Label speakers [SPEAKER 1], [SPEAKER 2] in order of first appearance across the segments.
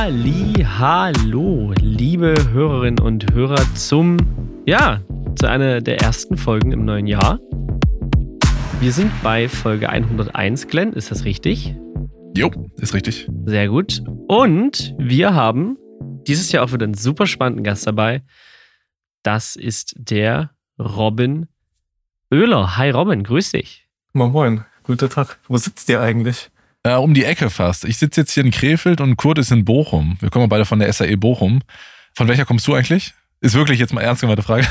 [SPEAKER 1] Halli, hallo, liebe Hörerinnen und Hörer zum, ja, zu einer der ersten Folgen im neuen Jahr. Wir sind bei Folge 101, Glenn, ist das richtig?
[SPEAKER 2] Jo, ist richtig.
[SPEAKER 1] Sehr gut. Und wir haben dieses Jahr auch wieder einen super spannenden Gast dabei. Das ist der Robin Oehler. Hi Robin, grüß dich.
[SPEAKER 3] Moin, moin. Guten Tag. Wo sitzt ihr eigentlich?
[SPEAKER 2] Äh, um die Ecke fast. Ich sitze jetzt hier in Krefeld und Kurt ist in Bochum. Wir kommen beide von der SAE Bochum. Von welcher kommst du eigentlich? Ist wirklich jetzt mal ernst gemeinte Frage.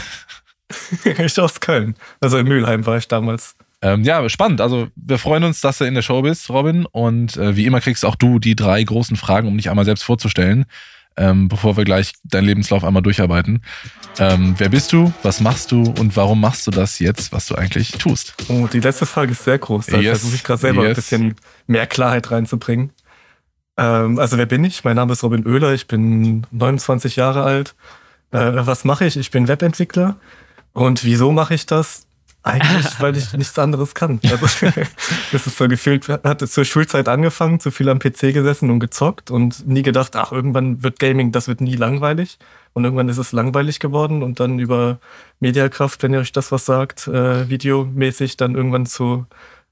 [SPEAKER 3] ich aus Köln. Also in Mülheim war ich damals.
[SPEAKER 2] Ähm, ja, spannend. Also wir freuen uns, dass du in der Show bist, Robin. Und äh, wie immer kriegst auch du die drei großen Fragen, um dich einmal selbst vorzustellen ähm, bevor wir gleich deinen Lebenslauf einmal durcharbeiten. Ähm, wer bist du? Was machst du? Und warum machst du das jetzt, was du eigentlich tust?
[SPEAKER 3] Oh, die letzte Frage ist sehr groß. Da yes. versuche ich gerade selber yes. ein bisschen mehr Klarheit reinzubringen. Ähm, also wer bin ich? Mein Name ist Robin Oehler. Ich bin 29 Jahre alt. Äh, was mache ich? Ich bin Webentwickler. Und wieso mache ich das? Eigentlich, weil ich nichts anderes kann. Also, das ist so gefühlt, hatte zur Schulzeit angefangen, zu viel am PC gesessen und gezockt und nie gedacht, ach, irgendwann wird Gaming, das wird nie langweilig. Und irgendwann ist es langweilig geworden und dann über Mediakraft, wenn ihr euch das was sagt, äh, videomäßig dann irgendwann zu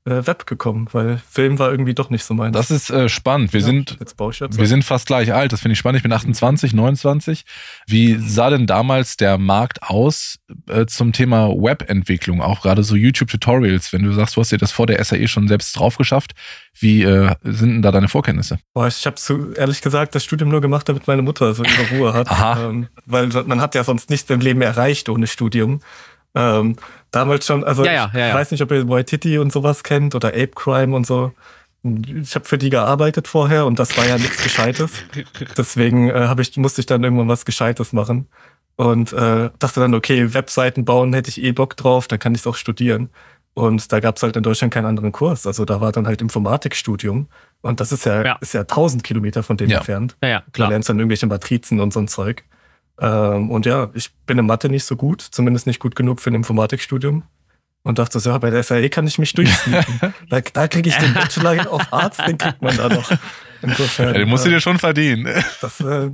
[SPEAKER 3] äh, Web gekommen, weil Film war irgendwie doch nicht so mein.
[SPEAKER 2] Das ist äh, spannend. Wir, ja, sind, wir sind fast gleich alt. Das finde ich spannend. Ich bin 28, 29. Wie sah denn damals der Markt aus äh, zum Thema Webentwicklung? Auch gerade so YouTube-Tutorials. Wenn du sagst, du hast dir das vor der SAE schon selbst drauf geschafft. Wie äh, sind denn da deine Vorkenntnisse?
[SPEAKER 3] Boah, ich habe so ehrlich gesagt das Studium nur gemacht, damit meine Mutter so ihre Ruhe hat. Aha. Ähm, weil man hat ja sonst nichts im Leben erreicht ohne Studium. Ähm, damals schon, also ja, ja, ja, ich weiß nicht, ob ihr Waititi und sowas kennt oder Ape Crime und so. Ich habe für die gearbeitet vorher und das war ja nichts Gescheites. Deswegen äh, hab ich, musste ich dann irgendwann was Gescheites machen. Und äh, dachte dann, okay, Webseiten bauen hätte ich eh Bock drauf, dann kann ich es auch studieren. Und da gab es halt in Deutschland keinen anderen Kurs. Also da war dann halt Informatikstudium. Und das ist ja, ja. ist ja 1000 Kilometer von denen ja. entfernt.
[SPEAKER 1] Ja, ja, klar.
[SPEAKER 3] Du lernst dann irgendwelche Matrizen und so ein Zeug. Ähm, und ja, ich bin in Mathe nicht so gut, zumindest nicht gut genug für ein Informatikstudium. Und dachte so, ja, bei der SAE kann ich mich durchsneaken. da, da kriege ich den Bachelor auf Arzt, den kriegt man da noch.
[SPEAKER 2] Insofern. Ja, den musst du dir schon verdienen.
[SPEAKER 3] Das, äh,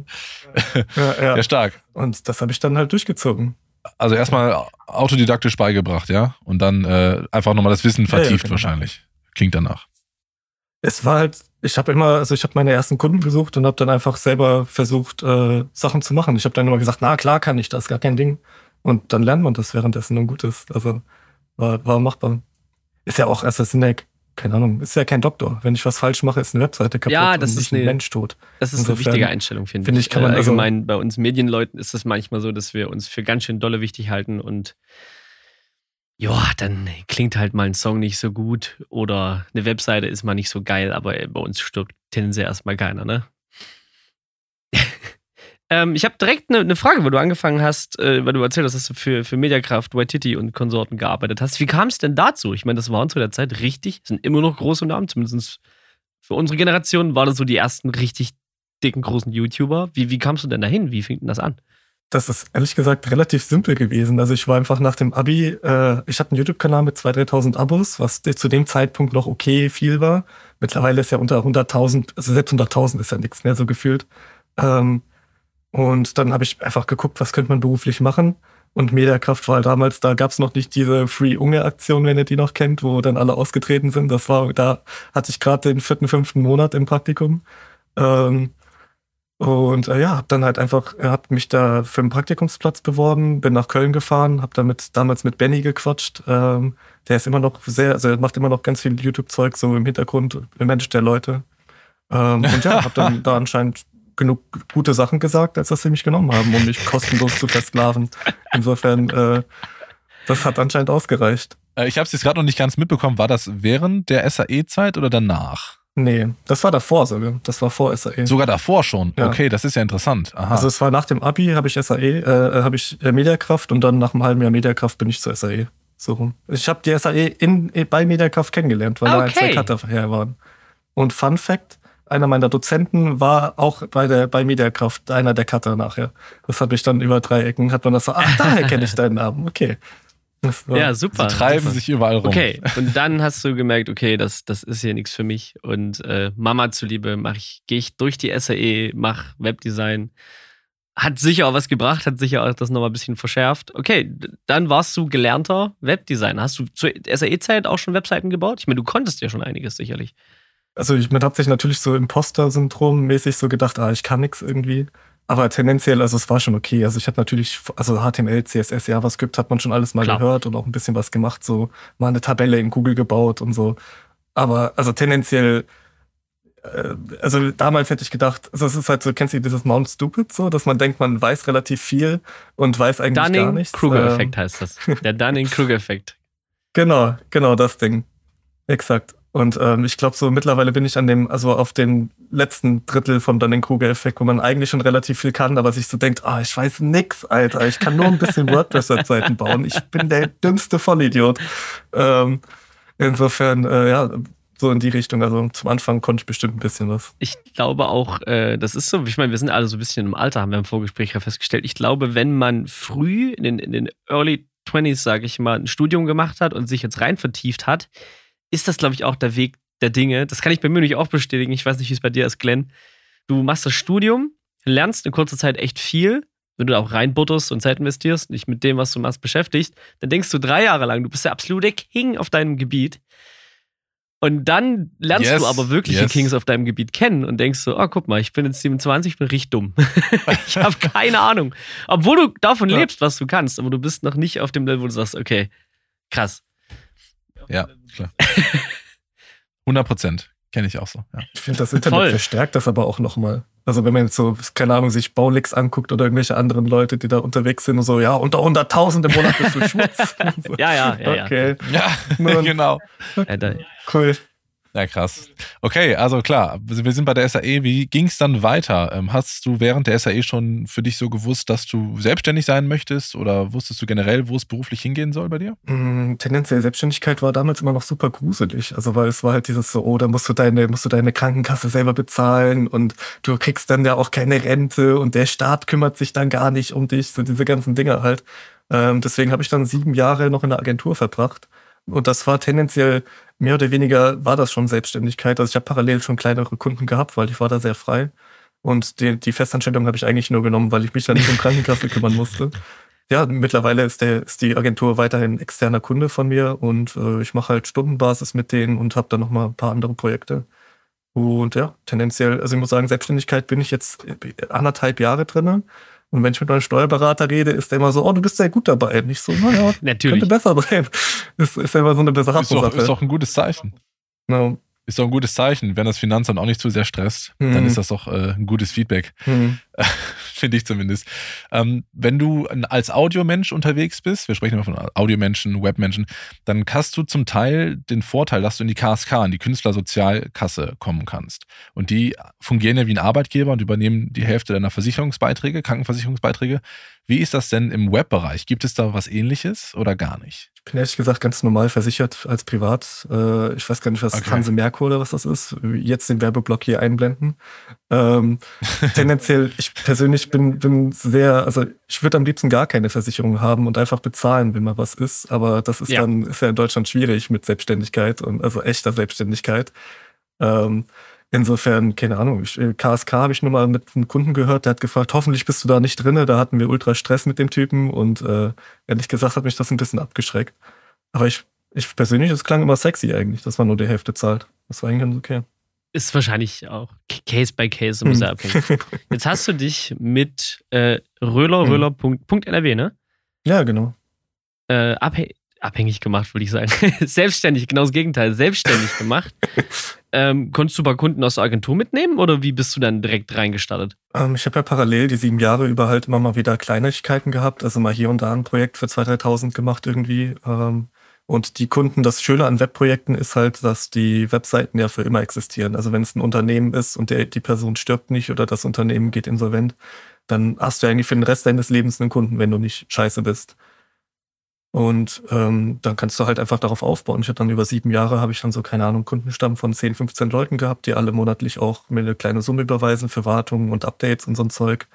[SPEAKER 3] ja, ja.
[SPEAKER 2] ja, stark.
[SPEAKER 3] Und das habe ich dann halt durchgezogen.
[SPEAKER 2] Also erstmal autodidaktisch beigebracht, ja? Und dann äh, einfach nochmal das Wissen vertieft ja, genau. wahrscheinlich. Klingt danach.
[SPEAKER 3] Es war halt ich habe immer, also ich habe meine ersten Kunden gesucht und habe dann einfach selber versucht, äh, Sachen zu machen. Ich habe dann immer gesagt, na klar kann ich das, gar kein Ding. Und dann lernt man das währenddessen und gut ist. Also war, war machbar. Ist ja auch, sind ja, keine Ahnung, ist ja kein Doktor. Wenn ich was falsch mache, ist eine Webseite kaputt
[SPEAKER 1] ja, das ist
[SPEAKER 3] ein Mensch tot.
[SPEAKER 1] Das ist Insofern, eine wichtige Einstellung, finde find ich. Kann man äh, also allgemein also, bei uns Medienleuten ist es manchmal so, dass wir uns für ganz schön dolle wichtig halten und ja, dann klingt halt mal ein Song nicht so gut oder eine Webseite ist mal nicht so geil, aber bei uns stirbt tendenziell erstmal keiner, ne? ähm, ich habe direkt eine, eine, Frage, weil du angefangen hast, äh, weil du erzählt hast, dass du für, für Mediakraft, Waititi und Konsorten gearbeitet hast. Wie kam es denn dazu? Ich meine, das waren zu der Zeit richtig, sind immer noch große Namen, zumindest für unsere Generation waren das so die ersten richtig dicken, großen YouTuber. Wie, wie kamst du denn dahin? Wie fing denn das an?
[SPEAKER 3] Das ist ehrlich gesagt relativ simpel gewesen. Also ich war einfach nach dem Abi, äh, ich hatte einen YouTube-Kanal mit 2.000, 3.000 Abos, was zu dem Zeitpunkt noch okay viel war. Mittlerweile ist ja unter 100.000, also selbst 100.000 ist ja nichts mehr so gefühlt. Ähm, und dann habe ich einfach geguckt, was könnte man beruflich machen. Und Mediakraft war damals, da gab es noch nicht diese Free-Unge-Aktion, wenn ihr die noch kennt, wo dann alle ausgetreten sind. Das war, da hatte ich gerade den vierten, fünften Monat im Praktikum. Ähm, und äh, ja, hab dann halt einfach, er hat mich da für einen Praktikumsplatz beworben, bin nach Köln gefahren, hab damit damals mit Benny gequatscht. Ähm, der ist immer noch sehr, also er macht immer noch ganz viel YouTube-Zeug so im Hintergrund, managt der Leute. Ähm, und ja, hab dann da anscheinend genug gute Sachen gesagt, als dass sie mich genommen haben, um mich kostenlos zu versklaven. Insofern, äh, das hat anscheinend ausgereicht.
[SPEAKER 2] Äh, ich habe es jetzt gerade noch nicht ganz mitbekommen. War das während der SAE-Zeit oder danach?
[SPEAKER 3] Nee, das war davor sogar. Das war vor SAE.
[SPEAKER 2] Sogar davor schon? Ja. Okay, das ist ja interessant.
[SPEAKER 3] Aha. Also es war nach dem Abi, habe ich SAE, äh, habe ich äh, Mediakraft und dann nach einem halben Jahr Mediakraft bin ich zur SAE. So rum. Ich habe die SAE in, bei Mediakraft kennengelernt, weil okay. da zwei Cutter her waren. Und Fun Fact, einer meiner Dozenten war auch bei der bei Mediakraft einer der Cutter nachher. Das habe ich dann über drei Ecken, hat man das so, ach, daher kenne ich deinen Namen, okay.
[SPEAKER 1] Ja, super.
[SPEAKER 2] Sie treiben
[SPEAKER 1] super.
[SPEAKER 2] sich überall rum.
[SPEAKER 1] Okay, und dann hast du gemerkt, okay, das, das ist hier nichts für mich. Und äh, Mama zuliebe mache ich, gehe ich durch die SAE, mache Webdesign. Hat sicher auch was gebracht, hat sicher auch das nochmal ein bisschen verschärft. Okay, dann warst du gelernter Webdesigner. Hast du zur SAE-Zeit auch schon Webseiten gebaut? Ich meine, du konntest ja schon einiges sicherlich.
[SPEAKER 3] Also ich habe sich natürlich so Imposter-Syndrom-mäßig so gedacht, ah, ich kann nichts irgendwie. Aber tendenziell, also es war schon okay. Also ich habe natürlich, also HTML, CSS, JavaScript hat man schon alles mal Klar. gehört und auch ein bisschen was gemacht, so mal eine Tabelle in Google gebaut und so. Aber also tendenziell, äh, also damals hätte ich gedacht, also es ist halt so, kennst du dieses Mount Stupid so, dass man denkt, man weiß relativ viel und weiß eigentlich Dunning gar nichts.
[SPEAKER 1] Dunning-Kruger-Effekt ähm, heißt das. Der Dunning-Kruger-Effekt.
[SPEAKER 3] genau, genau das Ding. Exakt. Und ähm, ich glaube, so mittlerweile bin ich an dem, also auf dem letzten Drittel vom Dunning-Kruger-Effekt, wo man eigentlich schon relativ viel kann, aber sich so denkt, ah, ich weiß nix, Alter, ich kann nur ein bisschen WordPress-Webseiten bauen. Ich bin der dümmste Vollidiot. Ähm, insofern, äh, ja, so in die Richtung. Also zum Anfang konnte ich bestimmt ein bisschen was.
[SPEAKER 1] Ich glaube auch, äh, das ist so, ich meine, wir sind alle so ein bisschen im Alter, haben wir im Vorgespräch ja festgestellt. Ich glaube, wenn man früh in den, in den Early 20s, sage ich mal, ein Studium gemacht hat und sich jetzt rein vertieft hat, ist das, glaube ich, auch der Weg der Dinge. Das kann ich bei mir nicht auch bestätigen. Ich weiß nicht, wie es bei dir ist, Glenn. Du machst das Studium, lernst in kurzer Zeit echt viel. Wenn du auch reinbutterst und Zeit investierst, nicht mit dem, was du machst, beschäftigst, dann denkst du drei Jahre lang, du bist der absolute King auf deinem Gebiet. Und dann lernst yes, du aber wirkliche yes. Kings auf deinem Gebiet kennen und denkst so, oh, guck mal, ich bin jetzt 27, ich bin richtig dumm. ich habe keine Ahnung. Obwohl du davon ja. lebst, was du kannst, aber du bist noch nicht auf dem Level, wo du sagst, okay, krass.
[SPEAKER 2] Ja, klar. 100 Prozent. Kenne ich auch so. Ja.
[SPEAKER 3] Ich finde, das Internet Voll. verstärkt das aber auch nochmal. Also wenn man jetzt so, keine Ahnung, sich Baulix anguckt oder irgendwelche anderen Leute, die da unterwegs sind und so, ja, unter 100.000 im Monat bist du Schmutz.
[SPEAKER 1] so. Ja, ja, ja.
[SPEAKER 2] Okay. Ja, ja genau.
[SPEAKER 3] Cool.
[SPEAKER 2] Ja, krass. Okay, also klar, wir sind bei der SAE. Wie ging es dann weiter? Ähm, hast du während der SAE schon für dich so gewusst, dass du selbstständig sein möchtest oder wusstest du generell, wo es beruflich hingehen soll bei dir?
[SPEAKER 3] Mm, tendenziell Selbstständigkeit war damals immer noch super gruselig. Also weil es war halt dieses so, oh, da musst du deine, musst du deine Krankenkasse selber bezahlen und du kriegst dann ja auch keine Rente und der Staat kümmert sich dann gar nicht um dich, so diese ganzen Dinge halt. Ähm, deswegen habe ich dann sieben Jahre noch in der Agentur verbracht. Und das war tendenziell mehr oder weniger war das schon Selbstständigkeit. Also ich habe parallel schon kleinere Kunden gehabt, weil ich war da sehr frei. Und die, die Festanstellung habe ich eigentlich nur genommen, weil ich mich da nicht um Krankenkasse kümmern musste. Ja, mittlerweile ist, der, ist die Agentur weiterhin externer Kunde von mir und äh, ich mache halt Stundenbasis mit denen und habe dann noch mal ein paar andere Projekte. Und ja, tendenziell, also ich muss sagen, Selbstständigkeit bin ich jetzt anderthalb Jahre drin. Und wenn ich mit meinem Steuerberater rede, ist der immer so, oh, du bist sehr gut dabei. Nicht so, naja,
[SPEAKER 1] Natürlich.
[SPEAKER 3] könnte besser sein. Das ist ja immer so eine bessere
[SPEAKER 2] ist doch, ist doch ein gutes Zeichen. No. Ist doch ein gutes Zeichen. Wenn das Finanzamt auch nicht zu sehr stresst, mhm. dann ist das doch äh, ein gutes Feedback. Mhm. Finde ich zumindest. Ähm, wenn du als Audiomensch unterwegs bist, wir sprechen immer von Audiomenschen, Webmenschen, dann hast du zum Teil den Vorteil, dass du in die KSK, in die Künstlersozialkasse kommen kannst. Und die fungieren ja wie ein Arbeitgeber und übernehmen die Hälfte deiner Versicherungsbeiträge, Krankenversicherungsbeiträge. Wie ist das denn im Webbereich? Gibt es da was ähnliches oder gar nicht?
[SPEAKER 3] Ich bin ehrlich gesagt ganz normal versichert als Privat. Äh, ich weiß gar nicht, was okay. Hanse Merkur oder was das ist. Jetzt den Werbeblock hier einblenden. Ähm, tendenziell, ich persönlich bin, bin sehr, also ich würde am liebsten gar keine Versicherung haben und einfach bezahlen, wenn mal was ist. Aber das ist ja. dann, ist ja in Deutschland schwierig mit Selbstständigkeit und also echter Selbstständigkeit. Ähm, Insofern, keine Ahnung, ich, KSK äh, habe ich nur mal mit einem Kunden gehört, der hat gefragt, hoffentlich bist du da nicht drinne. Da hatten wir ultra Stress mit dem Typen und äh, ehrlich gesagt hat mich das ein bisschen abgeschreckt. Aber ich, ich persönlich, es klang immer sexy eigentlich, dass man nur die Hälfte zahlt. Das war eigentlich ganz okay.
[SPEAKER 1] Ist wahrscheinlich auch Case by Case sehr hm. abhängig. Jetzt hast du dich mit äh, Röhler, hm. Röhler.nrw, ne?
[SPEAKER 3] Ja, genau.
[SPEAKER 1] Äh, abhängig gemacht, würde ich sagen. selbstständig, genau das Gegenteil, selbstständig gemacht. ähm, konntest du bei Kunden aus der Agentur mitnehmen oder wie bist du dann direkt reingestartet?
[SPEAKER 3] Ähm, ich habe ja parallel die sieben Jahre über halt immer mal wieder Kleinigkeiten gehabt, also mal hier und da ein Projekt für 2.000, 3.000 gemacht irgendwie. Ähm, und die Kunden, das Schöne an Webprojekten ist halt, dass die Webseiten ja für immer existieren. Also wenn es ein Unternehmen ist und der, die Person stirbt nicht oder das Unternehmen geht insolvent, dann hast du eigentlich für den Rest deines Lebens einen Kunden, wenn du nicht scheiße bist. Und ähm, dann kannst du halt einfach darauf aufbauen. Ich hatte dann über sieben Jahre, habe ich dann so, keine Ahnung, Kundenstamm von 10, 15 Leuten gehabt, die alle monatlich auch mir eine kleine Summe überweisen für Wartungen und Updates und so ein Zeug.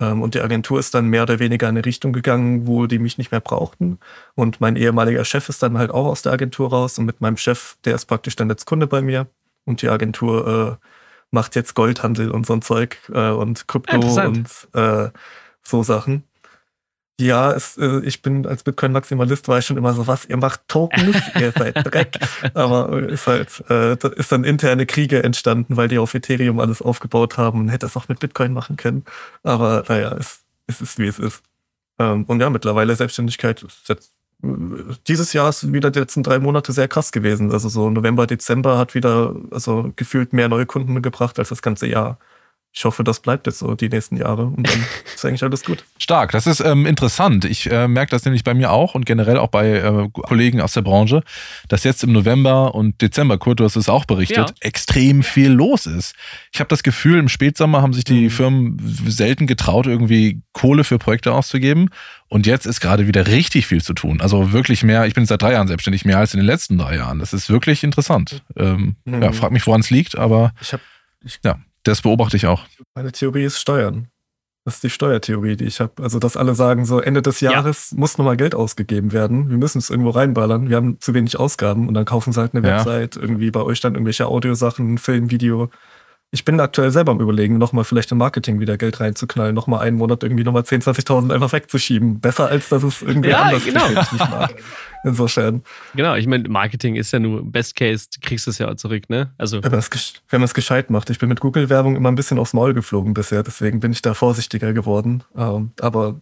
[SPEAKER 3] Ähm, und die Agentur ist dann mehr oder weniger in eine Richtung gegangen, wo die mich nicht mehr brauchten. Und mein ehemaliger Chef ist dann halt auch aus der Agentur raus. Und mit meinem Chef, der ist praktisch dann jetzt Kunde bei mir. Und die Agentur äh, macht jetzt Goldhandel und so ein Zeug äh, und Krypto und äh, so Sachen. Ja, es, äh, ich bin als Bitcoin-Maximalist war ich schon immer so, was, ihr macht Tokens, ihr seid Dreck. Aber ist halt, äh, da ist dann interne Kriege entstanden, weil die auf Ethereum alles aufgebaut haben und hätte es auch mit Bitcoin machen können. Aber naja, es, es ist wie es ist. Ähm, und ja, mittlerweile Selbstständigkeit ist jetzt dieses Jahr ist wieder die letzten drei Monate sehr krass gewesen. Also so November, Dezember hat wieder also gefühlt mehr neue Kunden gebracht als das ganze Jahr ich hoffe, das bleibt jetzt so die nächsten Jahre und dann ist eigentlich alles gut.
[SPEAKER 2] Stark, das ist ähm, interessant. Ich äh, merke das nämlich bei mir auch und generell auch bei äh, Kollegen aus der Branche, dass jetzt im November und Dezember, Kurt, du hast es auch berichtet, ja. extrem viel los ist. Ich habe das Gefühl, im Spätsommer haben sich die mhm. Firmen selten getraut, irgendwie Kohle für Projekte auszugeben. Und jetzt ist gerade wieder richtig viel zu tun. Also wirklich mehr, ich bin seit drei Jahren selbstständig, mehr als in den letzten drei Jahren. Das ist wirklich interessant. Ähm, mhm. Ja, frag mich, woran es liegt, aber
[SPEAKER 3] ich habe
[SPEAKER 2] ja. Das beobachte ich auch.
[SPEAKER 3] Meine Theorie ist Steuern. Das ist die Steuertheorie, die ich habe. Also, dass alle sagen, so Ende des Jahres ja. muss nochmal Geld ausgegeben werden. Wir müssen es irgendwo reinballern. Wir haben zu wenig Ausgaben und dann kaufen sie halt eine ja. Website. Irgendwie bei euch dann irgendwelche Audiosachen, Film, Video ich bin aktuell selber am überlegen, nochmal vielleicht im Marketing wieder Geld reinzuknallen, nochmal einen Monat irgendwie nochmal 10.000, 20.000 einfach wegzuschieben. Besser als dass es irgendwie ja, anders genau. geht, nicht mag. Insofern.
[SPEAKER 1] Genau, ich meine, Marketing ist ja nur Best Case, kriegst du es ja auch zurück, ne?
[SPEAKER 3] Also. Wenn man es gescheit macht. Ich bin mit Google-Werbung immer ein bisschen aufs Maul geflogen bisher, deswegen bin ich da vorsichtiger geworden. Ähm, aber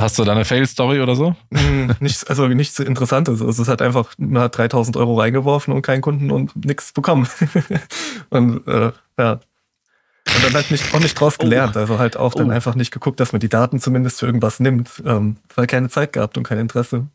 [SPEAKER 2] Hast du da eine Fail-Story oder so?
[SPEAKER 3] Hm, nichts, also nichts Interessantes. Also es hat einfach, man hat 3000 Euro reingeworfen und keinen Kunden und nichts bekommen. und äh, ja. Und dann halt nicht, auch nicht draus oh. gelernt. Also halt auch dann oh. einfach nicht geguckt, dass man die Daten zumindest für irgendwas nimmt, ähm, weil keine Zeit gehabt und kein Interesse.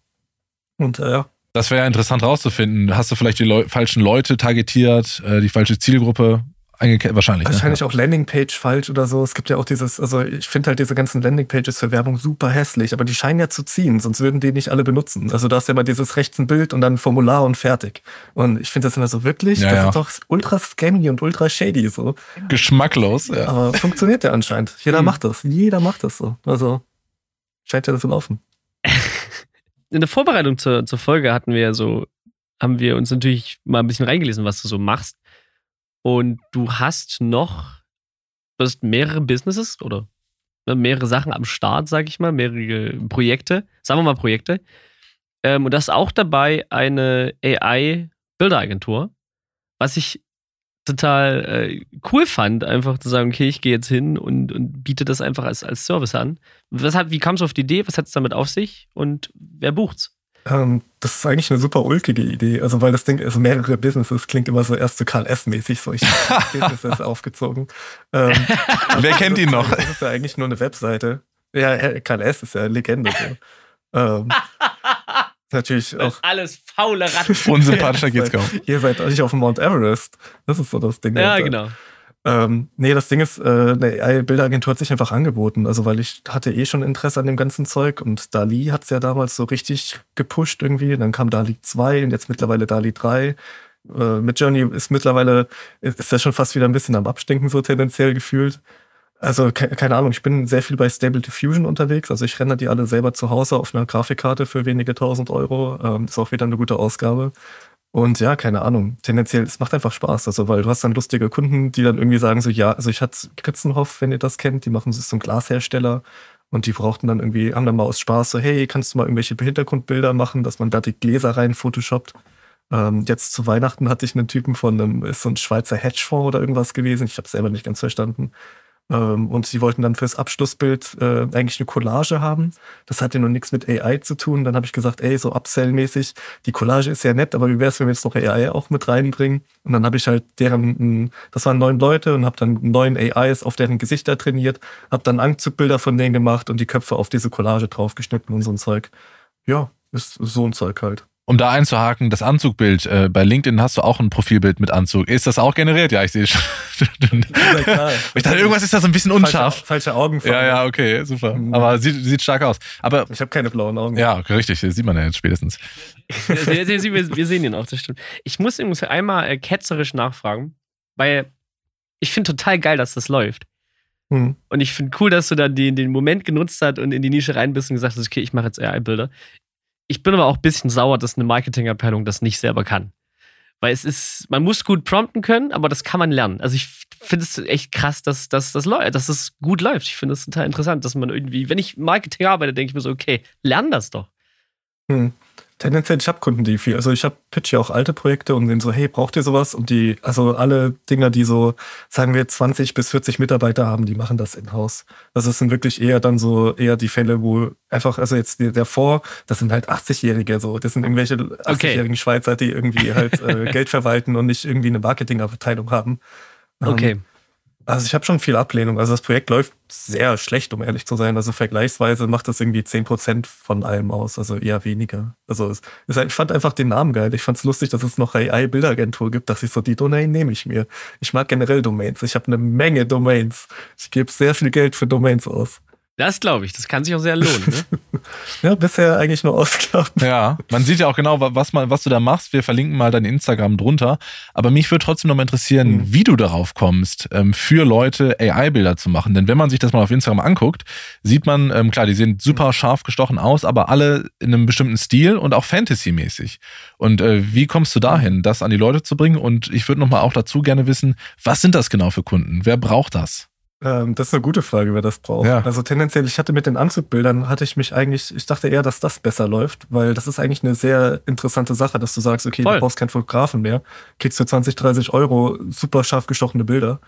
[SPEAKER 3] Und äh, ja.
[SPEAKER 2] Das wäre ja interessant rauszufinden. Hast du vielleicht die Leu falschen Leute targetiert, äh, die falsche Zielgruppe? Wahrscheinlich.
[SPEAKER 3] Ne? Wahrscheinlich ne? auch Landingpage falsch oder so. Es gibt ja auch dieses, also ich finde halt diese ganzen Landingpages für Werbung super hässlich, aber die scheinen ja zu ziehen, sonst würden die nicht alle benutzen. Also da ist ja mal dieses rechts ein Bild und dann ein Formular und fertig. Und ich finde das immer so wirklich, ja, das ja. ist doch ultra scammy und ultra shady so.
[SPEAKER 2] Geschmacklos, ja.
[SPEAKER 3] Aber funktioniert ja anscheinend. Jeder hm. macht das. Jeder macht das so. Also scheint ja zu laufen.
[SPEAKER 1] In der Vorbereitung zur, zur Folge hatten wir ja so, haben wir uns natürlich mal ein bisschen reingelesen, was du so machst. Und du hast noch, du hast mehrere Businesses oder ne, mehrere Sachen am Start, sag ich mal, mehrere Projekte, sagen wir mal Projekte. Ähm, und das ist auch dabei eine AI-Bilderagentur, was ich total äh, cool fand, einfach zu sagen, okay, ich gehe jetzt hin und, und biete das einfach als, als Service an. Was hat, wie kam es auf die Idee? Was hat es damit auf sich? Und wer bucht's?
[SPEAKER 3] Ähm, das ist eigentlich eine super ulkige Idee. Also, weil das Ding ist, mehrere Businesses klingt immer so erst so Karl S-mäßig, so ich Businesses aufgezogen. Ähm,
[SPEAKER 2] Wer kennt ihn noch?
[SPEAKER 3] Das ist ja eigentlich nur eine Webseite. Ja, Karl S ist ja eine Legende. So. ähm, natürlich auch.
[SPEAKER 1] Alles faule Ratten.
[SPEAKER 2] Unsympathischer geht's kaum.
[SPEAKER 3] Ihr seid euch auf dem Mount Everest. Das ist so das Ding.
[SPEAKER 1] Ja, genau.
[SPEAKER 3] Ähm, nee, das Ding ist, äh, eine AI-Bilderagentur hat sich einfach angeboten. Also, weil ich hatte eh schon Interesse an dem ganzen Zeug und Dali hat es ja damals so richtig gepusht irgendwie. Dann kam Dali 2 und jetzt mittlerweile Dali 3. Äh, mit Journey ist mittlerweile, ist das schon fast wieder ein bisschen am Abstinken, so tendenziell gefühlt. Also, ke keine Ahnung, ich bin sehr viel bei Stable Diffusion unterwegs. Also, ich renne die alle selber zu Hause auf einer Grafikkarte für wenige tausend Euro. Ähm, ist auch wieder eine gute Ausgabe. Und ja, keine Ahnung. Tendenziell, es macht einfach Spaß. Also, weil du hast dann lustige Kunden, die dann irgendwie sagen so, ja, also ich hatte Kritzenhoff, wenn ihr das kennt, die machen so einen Glashersteller. Und die brauchten dann irgendwie, haben dann mal aus Spaß so, hey, kannst du mal irgendwelche Hintergrundbilder machen, dass man da die Gläser rein photoshoppt. Ähm, jetzt zu Weihnachten hatte ich einen Typen von einem, ist so ein Schweizer Hedgefonds oder irgendwas gewesen. Ich habe selber nicht ganz verstanden. Ähm, und sie wollten dann fürs Abschlussbild äh, eigentlich eine Collage haben. Das hatte nur nichts mit AI zu tun. Dann habe ich gesagt, ey, so Upsell-mäßig, die Collage ist ja nett, aber wie wäre es, wenn wir jetzt noch AI auch mit reinbringen? Und dann habe ich halt deren, das waren neun Leute und habe dann neun AIs auf deren Gesichter trainiert, habe dann Anzugbilder von denen gemacht und die Köpfe auf diese Collage draufgeschnitten und so ein Zeug. Ja, ist so ein Zeug halt.
[SPEAKER 2] Um da einzuhaken, das Anzugbild. Äh, bei LinkedIn hast du auch ein Profilbild mit Anzug. Ist das auch generiert? Ja, ich sehe schon. ich dachte, irgendwas ist da so ein bisschen unscharf.
[SPEAKER 3] Falsche, falsche Augen.
[SPEAKER 2] Ja, ja, okay, super. Mhm. Aber sieht, sieht stark aus. Aber
[SPEAKER 3] ich habe keine blauen Augen.
[SPEAKER 2] Ja, okay, richtig. Das sieht man ja jetzt spätestens.
[SPEAKER 1] wir, wir sehen ihn auch, das stimmt. Ich muss übrigens einmal äh, ketzerisch nachfragen, weil ich finde total geil, dass das läuft. Mhm. Und ich finde cool, dass du dann den, den Moment genutzt hast und in die Nische rein bist und gesagt hast, okay, ich mache jetzt AI-Bilder. Ich bin aber auch ein bisschen sauer, dass eine Marketingabteilung das nicht selber kann. Weil es ist, man muss gut prompten können, aber das kann man lernen. Also ich finde es echt krass, dass, dass, dass, dass das gut läuft. Ich finde es total interessant, dass man irgendwie, wenn ich Marketing arbeite, denke ich mir so, okay, lern das doch.
[SPEAKER 3] Hm. Tendenziell, ich habe Kunden, die viel, also ich habe pitch ja auch alte Projekte und denen so, hey, braucht ihr sowas? Und die, also alle Dinger, die so, sagen wir, 20 bis 40 Mitarbeiter haben, die machen das in-house. Also es sind wirklich eher dann so, eher die Fälle, wo einfach, also jetzt der vor, das sind halt 80-Jährige so, das sind irgendwelche 80-jährigen okay. Schweizer, die irgendwie halt äh, Geld verwalten und nicht irgendwie eine Marketingabteilung haben.
[SPEAKER 1] Okay. Um,
[SPEAKER 3] also ich habe schon viel Ablehnung. Also das Projekt läuft sehr schlecht, um ehrlich zu sein. Also vergleichsweise macht das irgendwie 10% von allem aus, also eher weniger. Also es, es, ich fand einfach den Namen geil. Ich fand es lustig, dass es noch AI-Bilderagentur gibt, dass ich so, die Domain nehme ich mir. Ich mag generell Domains. Ich habe eine Menge Domains. Ich gebe sehr viel Geld für Domains aus.
[SPEAKER 1] Das glaube ich, das kann sich auch sehr lohnen. Ne?
[SPEAKER 3] ja, bisher eigentlich nur ausgeklappt.
[SPEAKER 2] Ja, man sieht ja auch genau, was, mal, was du da machst. Wir verlinken mal dein Instagram drunter. Aber mich würde trotzdem noch mal interessieren, mhm. wie du darauf kommst, ähm, für Leute AI-Bilder zu machen. Denn wenn man sich das mal auf Instagram anguckt, sieht man, ähm, klar, die sehen super scharf gestochen aus, aber alle in einem bestimmten Stil und auch Fantasy-mäßig. Und äh, wie kommst du dahin, das an die Leute zu bringen? Und ich würde noch mal auch dazu gerne wissen, was sind das genau für Kunden? Wer braucht das?
[SPEAKER 3] Ähm, das ist eine gute Frage, wer das braucht. Ja. Also tendenziell, ich hatte mit den Anzugbildern, hatte ich mich eigentlich, ich dachte eher, dass das besser läuft, weil das ist eigentlich eine sehr interessante Sache, dass du sagst, okay, Voll. du brauchst keinen Fotografen mehr, kriegst für 20, 30 Euro super scharf gestochene Bilder.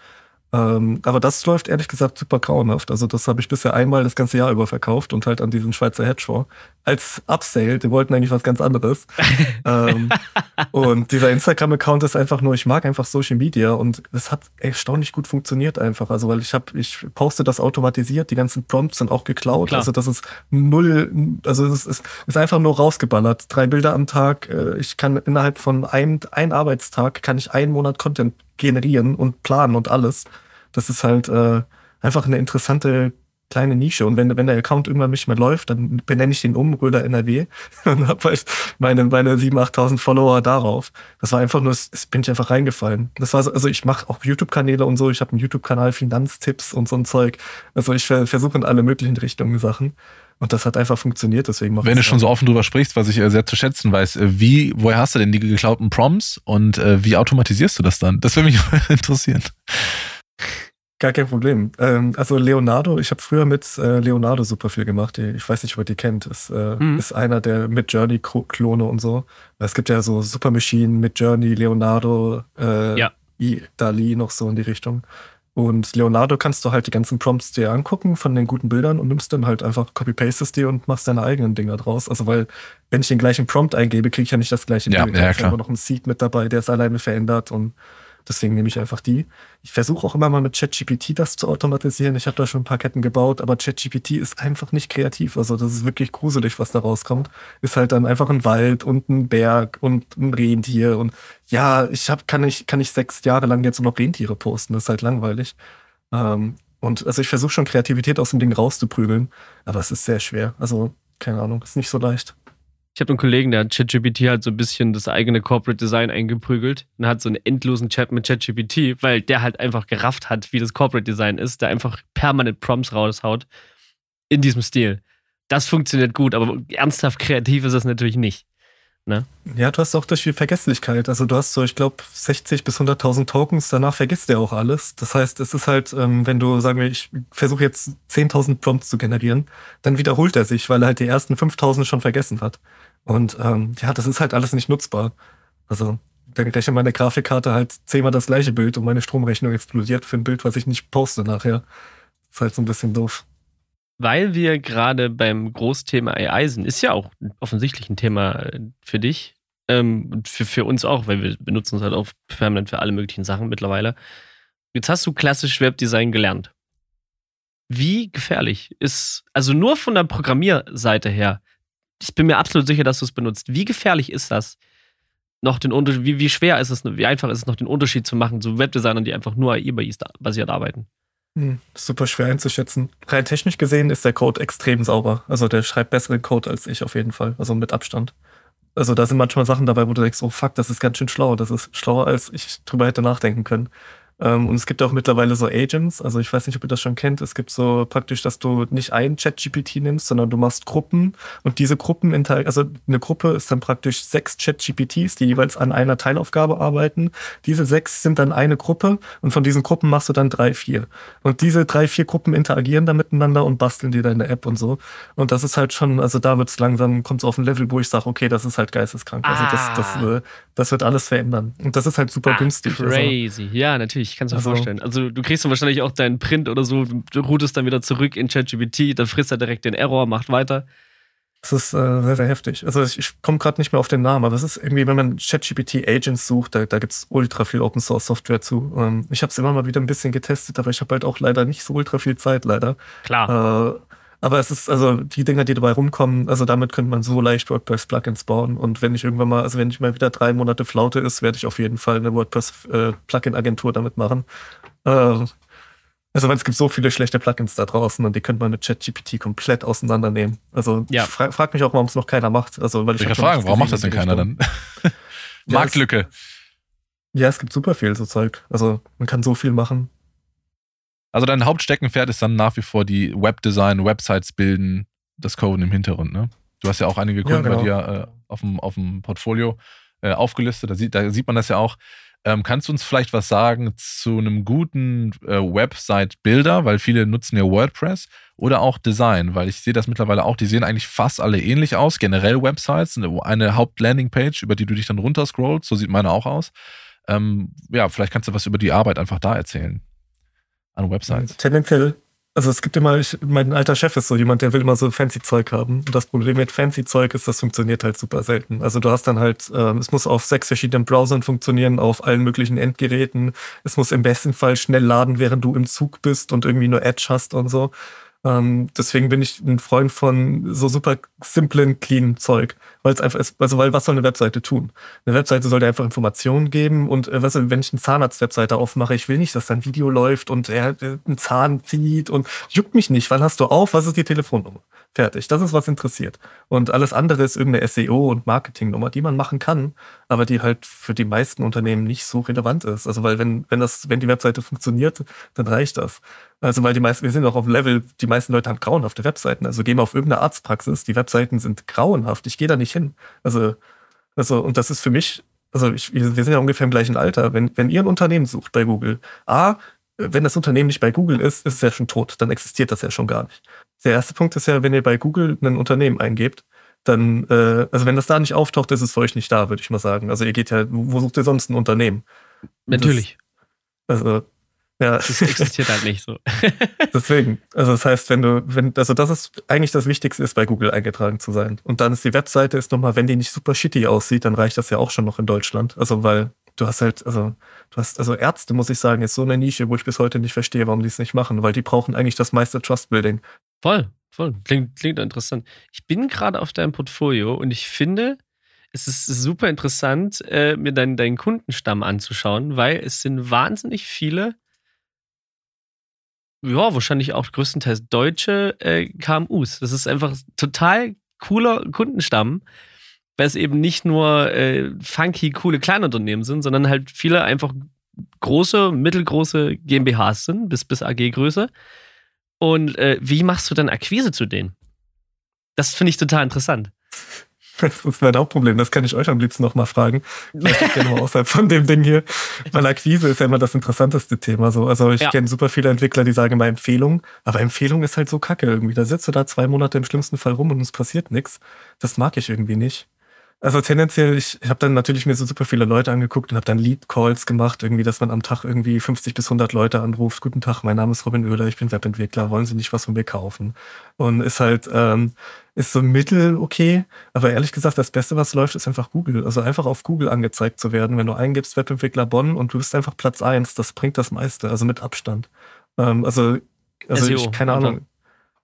[SPEAKER 3] Ähm, aber das läuft ehrlich gesagt super grauenhaft. Also das habe ich bisher einmal das ganze Jahr über verkauft und halt an diesen Schweizer Hedgefonds. Als Upsale, die wollten eigentlich was ganz anderes. ähm, und dieser Instagram-Account ist einfach nur, ich mag einfach Social Media und es hat erstaunlich gut funktioniert einfach. Also weil ich habe, ich poste das automatisiert, die ganzen Prompts sind auch geklaut. Klar. Also das ist null, also es ist, ist einfach nur rausgeballert. Drei Bilder am Tag. Äh, ich kann innerhalb von einem, ein Arbeitstag kann ich einen Monat Content generieren und planen und alles. Das ist halt äh, einfach eine interessante kleine Nische. Und wenn, wenn der Account irgendwann nicht mehr läuft, dann benenne ich den um, Röder NRW, und habe halt meine, meine 7.000, 8.000 Follower darauf. Das war einfach nur, es bin ich einfach reingefallen. Das war so, also ich mache auch YouTube-Kanäle und so. Ich habe einen YouTube-Kanal, Finanztipps und so ein Zeug. Also ich versuche in alle möglichen Richtungen Sachen. Und das hat einfach funktioniert, deswegen
[SPEAKER 2] mache Wenn du schon so offen drüber sprichst, was ich äh, sehr zu schätzen weiß, äh, wie, woher hast du denn die geklauten Prompts und äh, wie automatisierst du das dann? Das würde mich interessieren.
[SPEAKER 3] Gar kein Problem. Ähm, also Leonardo, ich habe früher mit Leonardo super viel gemacht. Ich weiß nicht, ob ihr die kennt. Ist, mhm. ist einer der mit Journey-Klone und so. Es gibt ja so Super Machine mit Journey, Leonardo, äh, ja. Dali noch so in die Richtung. Und Leonardo kannst du halt die ganzen Prompts dir angucken von den guten Bildern und nimmst dann halt einfach, copy-pastest die und machst deine eigenen Dinger draus. Also weil, wenn ich den gleichen Prompt eingebe, kriege ich ja nicht das gleiche
[SPEAKER 2] ja, Bild. Ja, klar.
[SPEAKER 3] Ich habe noch einen Seed mit dabei, der es alleine verändert und Deswegen nehme ich einfach die. Ich versuche auch immer mal mit ChatGPT das zu automatisieren. Ich habe da schon ein paar Ketten gebaut, aber ChatGPT ist einfach nicht kreativ. Also das ist wirklich gruselig, was da rauskommt. Ist halt dann einfach ein Wald und ein Berg und ein Rentier. Und ja, ich hab, kann ich, kann ich sechs Jahre lang jetzt noch Rentiere posten. Das ist halt langweilig. Ähm, und also ich versuche schon Kreativität aus dem Ding rauszuprügeln, aber es ist sehr schwer. Also, keine Ahnung, ist nicht so leicht.
[SPEAKER 1] Ich habe einen Kollegen, der hat ChatGPT halt so ein bisschen das eigene Corporate Design eingeprügelt und hat so einen endlosen Chat mit ChatGPT, weil der halt einfach gerafft hat, wie das Corporate Design ist, der einfach permanent Prompts raushaut in diesem Stil. Das funktioniert gut, aber ernsthaft kreativ ist es natürlich nicht. Ne?
[SPEAKER 3] Ja, du hast auch durch die Vergesslichkeit. Also du hast so, ich glaube, 60 bis 100.000 Tokens, danach vergisst der auch alles. Das heißt, es ist halt, ähm, wenn du, sagen wir, ich versuche jetzt 10.000 Prompts zu generieren, dann wiederholt er sich, weil er halt die ersten 5.000 schon vergessen hat. Und ähm, ja, das ist halt alles nicht nutzbar. Also dann rechnet meine Grafikkarte halt zehnmal das gleiche Bild und meine Stromrechnung explodiert für ein Bild, was ich nicht poste nachher. Das ist halt so ein bisschen doof.
[SPEAKER 1] Weil wir gerade beim Großthema AI sind, ist ja auch offensichtlich ein Thema äh, für dich ähm, und für, für uns auch, weil wir benutzen es halt auch permanent für alle möglichen Sachen mittlerweile. Jetzt hast du klassisch Webdesign gelernt. Wie gefährlich ist, also nur von der Programmierseite her, ich bin mir absolut sicher, dass du es benutzt. Wie gefährlich ist das? Noch den Unterschied, wie, wie schwer ist es, wie einfach ist es noch den Unterschied zu machen zu Webdesignern, die einfach nur AI-basiert arbeiten?
[SPEAKER 3] Hm, super schwer einzuschätzen. Rein technisch gesehen ist der Code extrem sauber. Also der schreibt besseren Code als ich auf jeden Fall. Also mit Abstand. Also da sind manchmal Sachen dabei, wo du denkst, oh fuck, das ist ganz schön schlau. Das ist schlauer, als ich drüber hätte nachdenken können. Ähm, und es gibt auch mittlerweile so Agents, also ich weiß nicht, ob ihr das schon kennt. Es gibt so praktisch, dass du nicht ein Chat-GPT nimmst, sondern du machst Gruppen und diese Gruppen, also eine Gruppe ist dann praktisch sechs Chat-GPTs, die jeweils an einer Teilaufgabe arbeiten. Diese sechs sind dann eine Gruppe und von diesen Gruppen machst du dann drei, vier. Und diese drei, vier Gruppen interagieren dann miteinander und basteln dir deine App und so. Und das ist halt schon, also da wird es langsam, kommt es auf ein Level, wo ich sage, okay, das ist halt geisteskrank. Ah. Also das, das, ah. äh, das wird alles verändern. Und das ist halt super ah, günstig.
[SPEAKER 1] Also crazy. Also, ja, natürlich, kannst du mir also, vorstellen. Also du kriegst dann wahrscheinlich auch deinen Print oder so, du routest dann wieder zurück in ChatGPT, dann frisst er direkt den Error, macht weiter.
[SPEAKER 3] Das ist äh, sehr, sehr heftig. Also ich, ich komme gerade nicht mehr auf den Namen, aber es ist irgendwie, wenn man ChatGPT Agents sucht, da, da gibt es ultra viel Open Source Software zu. Ähm, ich habe es immer mal wieder ein bisschen getestet, aber ich habe halt auch leider nicht so ultra viel Zeit, leider.
[SPEAKER 1] Klar.
[SPEAKER 3] Äh, aber es ist, also die Dinger, die dabei rumkommen, also damit könnte man so leicht WordPress-Plugins bauen. Und wenn ich irgendwann mal, also wenn ich mal wieder drei Monate Flaute ist, werde ich auf jeden Fall eine WordPress-Plugin-Agentur äh, damit machen. Äh, also weil es gibt so viele schlechte Plugins da draußen und die könnte man mit ChatGPT komplett auseinandernehmen. Also ja. fra frag mich auch, warum es noch keiner macht. Also weil ich,
[SPEAKER 2] ich kann fragen, warum macht das denn keiner dann? Marktlücke.
[SPEAKER 3] Ja, es gibt super viel so Zeug. Also man kann so viel machen.
[SPEAKER 2] Also dein Hauptsteckenpferd ist dann nach wie vor die Webdesign, Websites bilden, das Coden im Hintergrund, ne? Du hast ja auch einige Kunden ja, genau. bei dir äh, auf, dem, auf dem Portfolio äh, aufgelistet. Da sieht, da sieht man das ja auch. Ähm, kannst du uns vielleicht was sagen zu einem guten äh, Website-Builder, weil viele nutzen ja WordPress oder auch Design, weil ich sehe das mittlerweile auch, die sehen eigentlich fast alle ähnlich aus. Generell Websites, eine Haupt-Landing-Page, über die du dich dann runterscrollst, so sieht meine auch aus. Ähm, ja, vielleicht kannst du was über die Arbeit einfach da erzählen an Websites.
[SPEAKER 3] Tendenziell also es gibt immer, ich, mein alter Chef ist so jemand, der will immer so fancy Zeug haben. Und das Problem mit fancy Zeug ist, das funktioniert halt super selten. Also du hast dann halt, äh, es muss auf sechs verschiedenen Browsern funktionieren, auf allen möglichen Endgeräten. Es muss im besten Fall schnell laden, während du im Zug bist und irgendwie nur Edge hast und so. Ähm, deswegen bin ich ein Freund von so super simplen, clean Zeug. Weil es einfach ist, also weil was soll eine Webseite tun? Eine Webseite soll dir einfach Informationen geben und äh, weißt du, wenn ich eine Zahnarzt-Webseite aufmache, ich will nicht, dass da ein Video läuft und er äh, einen Zahn zieht und juckt mich nicht, wann hast du auf, was ist die Telefonnummer? Fertig. Das ist, was interessiert. Und alles andere ist irgendeine SEO- und Marketingnummer, die man machen kann, aber die halt für die meisten Unternehmen nicht so relevant ist. Also, weil wenn, wenn das, wenn die Webseite funktioniert, dann reicht das. Also, weil die meisten, wir sind auch auf dem Level, die meisten Leute haben grauenhafte Webseiten. Also gehen wir auf irgendeine Arztpraxis, die Webseiten sind grauenhaft. Ich gehe da nicht hin. Also, also, und das ist für mich, also ich, wir sind ja ungefähr im gleichen Alter. Wenn, wenn ihr ein Unternehmen sucht bei Google, A, wenn das Unternehmen nicht bei Google ist, ist es ja schon tot. Dann existiert das ja schon gar nicht. Der erste Punkt ist ja, wenn ihr bei Google ein Unternehmen eingebt, dann, äh, also wenn das da nicht auftaucht, ist es für euch nicht da, würde ich mal sagen. Also ihr geht ja, wo sucht ihr sonst ein Unternehmen?
[SPEAKER 1] Natürlich.
[SPEAKER 3] Das, also, ja.
[SPEAKER 1] Das existiert halt nicht so.
[SPEAKER 3] Deswegen. Also das heißt, wenn du, wenn, also das ist eigentlich das Wichtigste ist, bei Google eingetragen zu sein. Und dann ist die Webseite ist nochmal, wenn die nicht super shitty aussieht, dann reicht das ja auch schon noch in Deutschland. Also weil du hast halt, also du hast, also Ärzte, muss ich sagen, ist so eine Nische, wo ich bis heute nicht verstehe, warum die es nicht machen, weil die brauchen eigentlich das meiste Trust-Building.
[SPEAKER 1] Voll, voll. Klingt, klingt interessant. Ich bin gerade auf deinem Portfolio und ich finde, es ist super interessant, äh, mir deinen, deinen Kundenstamm anzuschauen, weil es sind wahnsinnig viele, ja, wahrscheinlich auch größtenteils deutsche äh, KMUs. Das ist einfach total cooler Kundenstamm, weil es eben nicht nur äh, funky, coole Kleinunternehmen sind, sondern halt viele einfach große, mittelgroße GmbHs sind, bis, bis AG-Größe. Und äh, wie machst du dann Akquise zu denen? Das finde ich total interessant.
[SPEAKER 3] Das ist mein Hauptproblem. Das kann ich euch am liebsten noch mal fragen. Ich gerne mal außerhalb von dem Ding hier. Weil Akquise ist ja immer das interessanteste Thema. So. Also ich ja. kenne super viele Entwickler, die sagen immer Empfehlung. Aber Empfehlung ist halt so kacke irgendwie. Da sitzt du da zwei Monate im schlimmsten Fall rum und es passiert nichts. Das mag ich irgendwie nicht. Also tendenziell, ich, ich habe dann natürlich mir so super viele Leute angeguckt und habe dann Lead-Calls gemacht, irgendwie, dass man am Tag irgendwie 50 bis 100 Leute anruft. Guten Tag, mein Name ist Robin Oehler, ich bin Webentwickler, wollen Sie nicht was von mir kaufen? Und ist halt, ähm, ist so mittel okay, aber ehrlich gesagt, das Beste, was läuft, ist einfach Google. Also einfach auf Google angezeigt zu werden. Wenn du eingibst Webentwickler Bonn und du bist einfach Platz eins, das bringt das meiste, also mit Abstand. Ähm, also, also SEO, ich, keine Ahnung.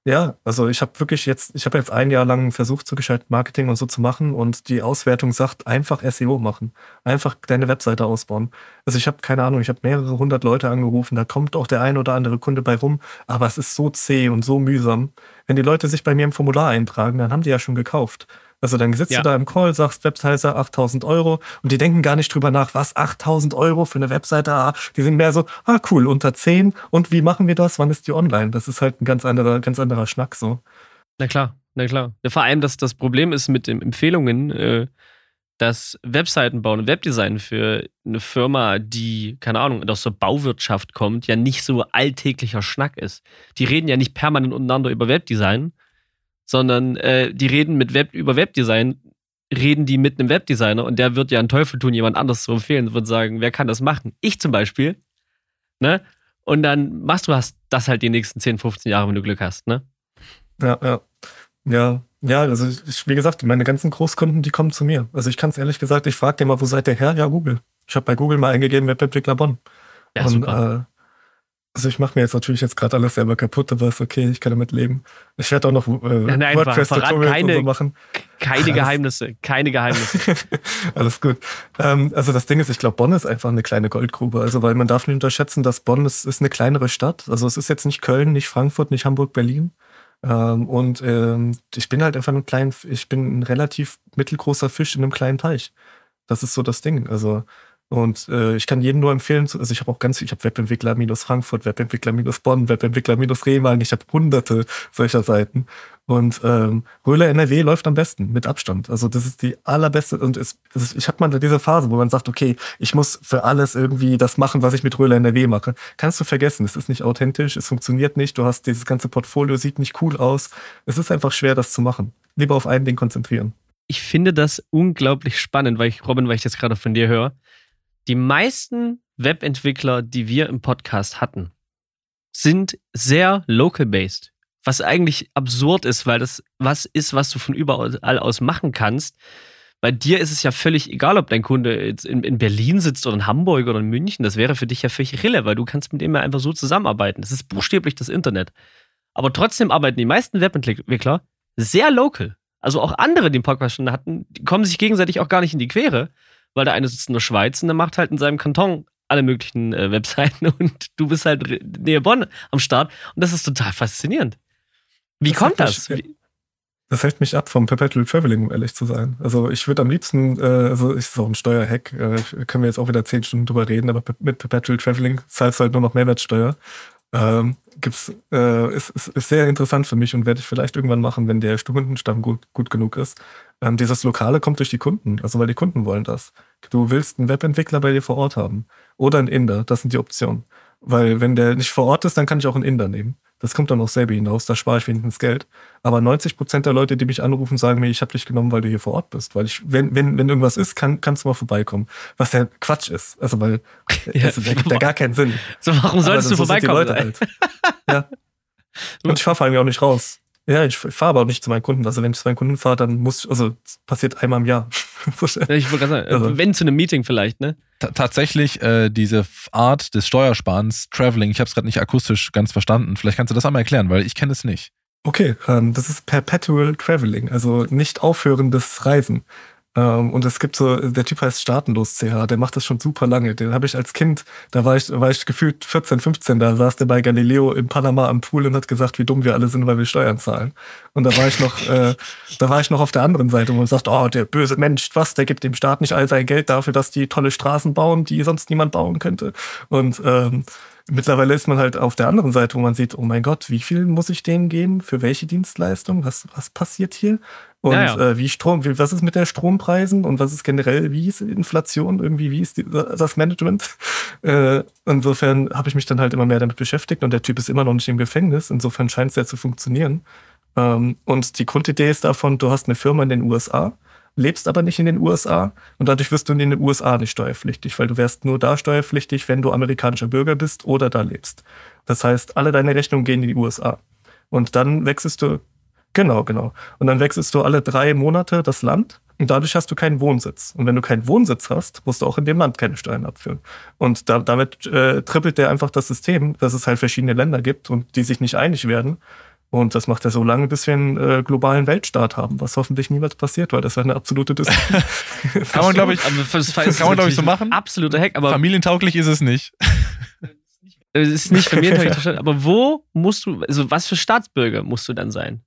[SPEAKER 3] Ja, also ich habe wirklich jetzt, ich habe jetzt ein Jahr lang versucht, so gescheit Marketing und so zu machen und die Auswertung sagt, einfach SEO machen, einfach deine Webseite ausbauen. Also ich habe keine Ahnung, ich habe mehrere hundert Leute angerufen, da kommt auch der ein oder andere Kunde bei rum, aber es ist so zäh und so mühsam. Wenn die Leute sich bei mir im Formular eintragen, dann haben die ja schon gekauft. Also dann sitzt ja. du da im Call, sagst Webseite 8000 Euro und die denken gar nicht drüber nach, was 8000 Euro für eine Webseite, ah, die sind mehr so, ah cool, unter 10 und wie machen wir das, wann ist die online? Das ist halt ein ganz anderer, ganz anderer Schnack so.
[SPEAKER 1] Na klar, na klar. Vor allem, dass das Problem ist mit den Empfehlungen, äh, dass Webseiten bauen und Webdesign für eine Firma, die, keine Ahnung, aus der Bauwirtschaft kommt, ja nicht so alltäglicher Schnack ist. Die reden ja nicht permanent untereinander über Webdesign, sondern äh, die reden mit Web über Webdesign, reden die mit einem Webdesigner und der wird ja einen Teufel tun, jemand anderes zu empfehlen, wird sagen, wer kann das machen? Ich zum Beispiel. Ne? Und dann machst du das halt die nächsten 10, 15 Jahre, wenn du Glück hast, ne?
[SPEAKER 3] Ja, ja. Ja, ja, also ich, wie gesagt, meine ganzen Großkunden, die kommen zu mir. Also ich kann es ehrlich gesagt, ich frage den mal, wo seid ihr her? Ja, Google. Ich habe bei Google mal eingegeben, Webentwickler Bonn. Ja, und, super. Äh, also ich mache mir jetzt natürlich jetzt gerade alles selber kaputt, aber ist okay, ich kann damit leben. Ich werde auch noch äh,
[SPEAKER 1] Nein, WordPress-Tutorials keine, so machen. Keine Geheimnisse, keine Geheimnisse.
[SPEAKER 3] alles gut. Ähm, also das Ding ist, ich glaube, Bonn ist einfach eine kleine Goldgrube. Also weil man darf nicht unterschätzen, dass Bonn ist, ist eine kleinere Stadt. Also es ist jetzt nicht Köln, nicht Frankfurt, nicht Hamburg, Berlin. Ähm, und ähm, ich bin halt einfach ein klein, ich bin ein relativ mittelgroßer Fisch in einem kleinen Teich. Das ist so das Ding. Also und äh, ich kann jedem nur empfehlen, also ich habe auch ganz, ich habe Webentwickler minus Frankfurt, Webentwickler minus ich habe hunderte solcher Seiten. Und ähm, Röhle NRW läuft am besten, mit Abstand. Also das ist die allerbeste. Und es, es, ich habe mal diese Phase, wo man sagt, okay, ich muss für alles irgendwie das machen, was ich mit Röhle NRW mache. Kannst du vergessen, es ist nicht authentisch, es funktioniert nicht, du hast dieses ganze Portfolio, sieht nicht cool aus. Es ist einfach schwer, das zu machen. Lieber auf ein Ding konzentrieren.
[SPEAKER 1] Ich finde das unglaublich spannend, weil ich, Robin, weil ich das gerade von dir höre die meisten Webentwickler, die wir im Podcast hatten, sind sehr local-based. Was eigentlich absurd ist, weil das was ist, was du von überall aus machen kannst. Bei dir ist es ja völlig egal, ob dein Kunde jetzt in, in, Berlin sitzt oder in Hamburg oder in München. Das wäre für dich ja völlig irrelevant, weil du kannst mit dem ja einfach so zusammenarbeiten. Das ist buchstäblich das Internet. Aber trotzdem arbeiten die meisten Webentwickler sehr local. Also auch andere, die den Podcast schon hatten, die kommen sich gegenseitig auch gar nicht in die Quere, weil der eine sitzt in der Schweiz und der macht halt in seinem Kanton alle möglichen äh, Webseiten und du bist halt nähe Bonn am Start und das ist total faszinierend. Wie das kommt das?
[SPEAKER 3] Mich, das hält mich ab vom Perpetual Traveling, um ehrlich zu sein. Also ich würde am liebsten, äh, also ist auch ein Steuerhack, äh, können wir jetzt auch wieder zehn Stunden drüber reden, aber mit Perpetual Traveling zahlst du halt nur noch Mehrwertsteuer. Ähm, gibt's, äh, ist, ist, ist, sehr interessant für mich und werde ich vielleicht irgendwann machen, wenn der Kundenstamm gut, gut genug ist. Ähm, dieses Lokale kommt durch die Kunden, also weil die Kunden wollen das. Du willst einen Webentwickler bei dir vor Ort haben oder einen Inder, das sind die Optionen. Weil wenn der nicht vor Ort ist, dann kann ich auch einen Inder nehmen. Das kommt dann auch selber hinaus, da spare ich wenigstens Geld. Aber 90 Prozent der Leute, die mich anrufen, sagen mir, ich habe dich genommen, weil du hier vor Ort bist. Weil ich, wenn, wenn, wenn irgendwas ist, kann, kannst du mal vorbeikommen. Was ja Quatsch ist. Also weil ja, also, der gibt ja gar keinen Sinn.
[SPEAKER 1] So, warum solltest du vorbeikommen?
[SPEAKER 3] Halt. ja. Und ich fahre vor allem auch nicht raus. Ja, ich fahre aber auch nicht zu meinen Kunden. Also wenn ich zu meinen Kunden fahre, dann muss, also passiert einmal im Jahr.
[SPEAKER 1] ich wollte gerade sagen, also. wenn zu einem Meeting vielleicht, ne?
[SPEAKER 2] T tatsächlich äh, diese Art des Steuersparens, Traveling, ich habe es gerade nicht akustisch ganz verstanden. Vielleicht kannst du das einmal erklären, weil ich kenne es nicht.
[SPEAKER 3] Okay, ähm, das ist Perpetual Traveling, also nicht aufhörendes Reisen. Ähm, und es gibt so, der Typ heißt Staatenlos CH, der macht das schon super lange. Den habe ich als Kind, da war ich, war ich gefühlt 14, 15, da saß der bei Galileo in Panama am Pool und hat gesagt, wie dumm wir alle sind, weil wir Steuern zahlen. Und da war ich noch, äh, da war ich noch auf der anderen Seite und sagt, oh, der böse Mensch, was, der gibt dem Staat nicht all sein Geld dafür, dass die tolle Straßen bauen, die sonst niemand bauen könnte. Und ähm, Mittlerweile ist man halt auf der anderen Seite, wo man sieht, oh mein Gott, wie viel muss ich denen geben? Für welche Dienstleistung? Was, was passiert hier? Und ja, ja. Äh, wie Strom, wie, was ist mit der Strompreisen und was ist generell, wie ist Inflation irgendwie, wie ist die, das Management? Äh, insofern habe ich mich dann halt immer mehr damit beschäftigt und der Typ ist immer noch nicht im Gefängnis. Insofern scheint es ja zu funktionieren. Ähm, und die Grundidee ist davon, du hast eine Firma in den USA, lebst aber nicht in den USA und dadurch wirst du in den USA nicht steuerpflichtig, weil du wärst nur da steuerpflichtig, wenn du amerikanischer Bürger bist oder da lebst. Das heißt, alle deine Rechnungen gehen in die USA. Und dann wechselst du Genau, genau. Und dann wechselst du alle drei Monate das Land und dadurch hast du keinen Wohnsitz. Und wenn du keinen Wohnsitz hast, musst du auch in dem Land keine Steuern abführen. Und da, damit äh, trippelt der einfach das System, dass es halt verschiedene Länder gibt und die sich nicht einig werden. Und das macht er so lange, bis wir einen äh, globalen Weltstaat haben, was hoffentlich niemals passiert, weil das wäre eine absolute
[SPEAKER 2] Diskussion. kann man, glaube ich, das kann man, glaube ich, so machen.
[SPEAKER 1] Absoluter Hack, aber.
[SPEAKER 2] Familientauglich ist es nicht.
[SPEAKER 1] es ist nicht familientauglich, aber wo musst du, also was für Staatsbürger musst du dann sein?